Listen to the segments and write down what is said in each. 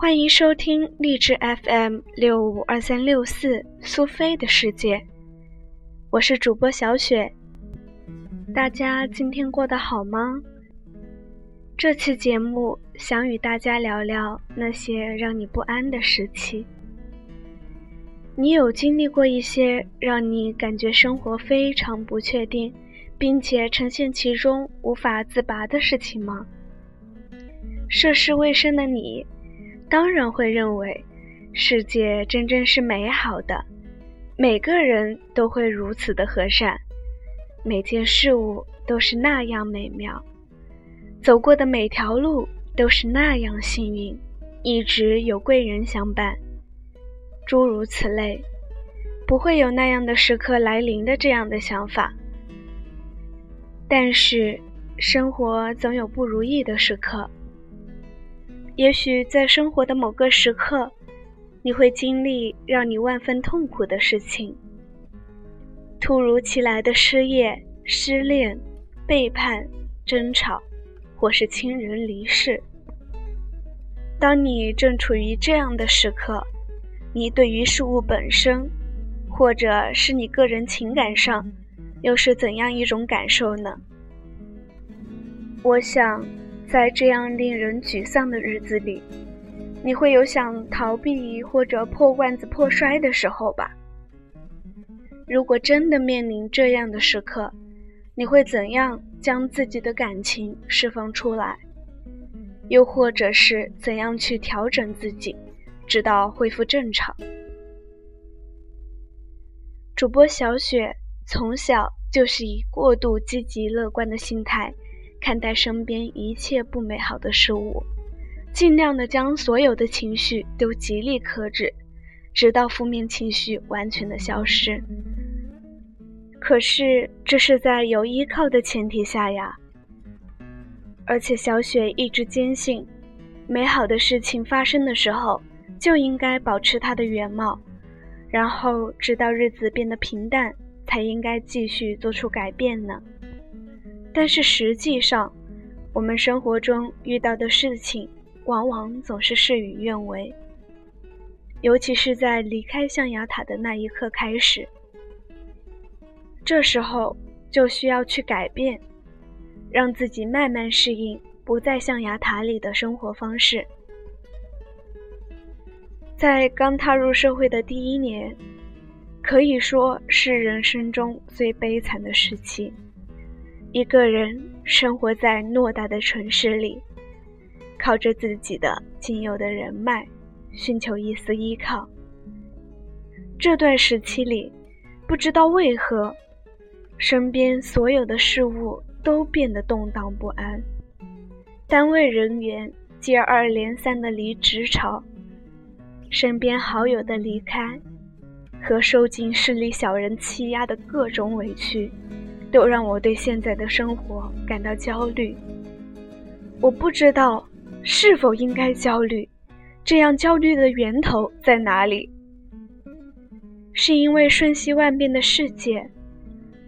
欢迎收听励志 FM 六五二三六四苏菲的世界，我是主播小雪。大家今天过得好吗？这期节目想与大家聊聊那些让你不安的时期。你有经历过一些让你感觉生活非常不确定，并且呈现其中无法自拔的事情吗？涉世未深的你，当然会认为世界真正是美好的，每个人都会如此的和善。每件事物都是那样美妙，走过的每条路都是那样幸运，一直有贵人相伴，诸如此类，不会有那样的时刻来临的这样的想法。但是，生活总有不如意的时刻，也许在生活的某个时刻，你会经历让你万分痛苦的事情。突如其来的失业、失恋、背叛、争吵，或是亲人离世。当你正处于这样的时刻，你对于事物本身，或者是你个人情感上，又是怎样一种感受呢？我想，在这样令人沮丧的日子里，你会有想逃避或者破罐子破摔的时候吧？如果真的面临这样的时刻，你会怎样将自己的感情释放出来？又或者是怎样去调整自己，直到恢复正常？主播小雪从小就是以过度积极乐观的心态看待身边一切不美好的事物，尽量的将所有的情绪都极力克制。直到负面情绪完全的消失。可是这是在有依靠的前提下呀。而且小雪一直坚信，美好的事情发生的时候就应该保持它的原貌，然后直到日子变得平淡，才应该继续做出改变呢。但是实际上，我们生活中遇到的事情，往往总是事与愿违。尤其是在离开象牙塔的那一刻开始，这时候就需要去改变，让自己慢慢适应不在象牙塔里的生活方式。在刚踏入社会的第一年，可以说是人生中最悲惨的时期。一个人生活在偌大的城市里，靠着自己的仅有的人脉。寻求一丝依靠。这段时期里，不知道为何，身边所有的事物都变得动荡不安。单位人员接二连三的离职潮，身边好友的离开，和受尽势力小人欺压的各种委屈，都让我对现在的生活感到焦虑。我不知道是否应该焦虑。这样焦虑的源头在哪里？是因为瞬息万变的世界，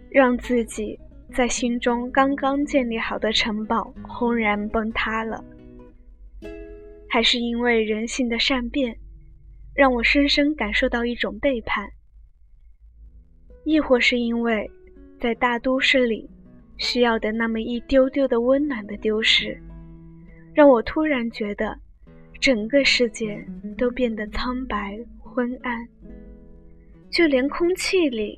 让自己在心中刚刚建立好的城堡轰然崩塌了，还是因为人性的善变，让我深深感受到一种背叛？亦或是因为，在大都市里需要的那么一丢丢的温暖的丢失，让我突然觉得。整个世界都变得苍白昏暗，就连空气里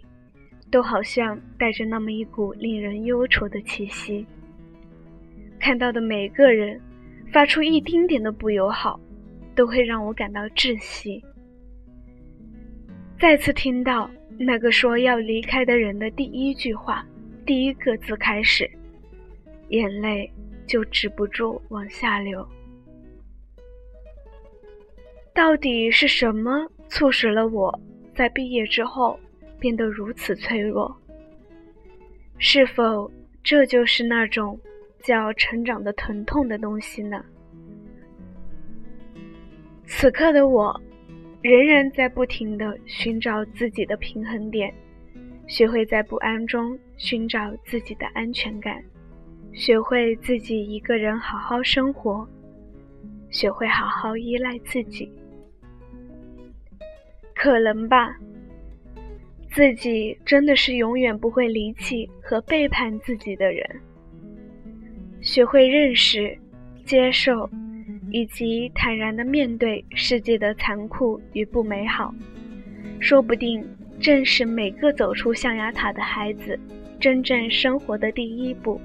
都好像带着那么一股令人忧愁的气息。看到的每个人发出一丁点的不友好，都会让我感到窒息。再次听到那个说要离开的人的第一句话、第一个字开始，眼泪就止不住往下流。到底是什么促使了我在毕业之后变得如此脆弱？是否这就是那种叫成长的疼痛的东西呢？此刻的我，仍然在不停地寻找自己的平衡点，学会在不安中寻找自己的安全感，学会自己一个人好好生活。学会好好依赖自己。可能吧，自己真的是永远不会离弃和背叛自己的人。学会认识、接受，以及坦然的面对世界的残酷与不美好，说不定正是每个走出象牙塔的孩子真正生活的第一步。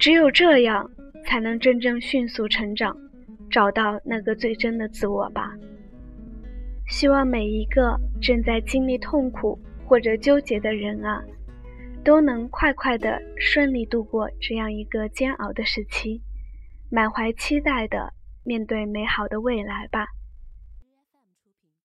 只有这样，才能真正迅速成长，找到那个最真的自我吧。希望每一个正在经历痛苦或者纠结的人啊。都能快快的顺利度过这样一个煎熬的时期，满怀期待的面对美好的未来吧。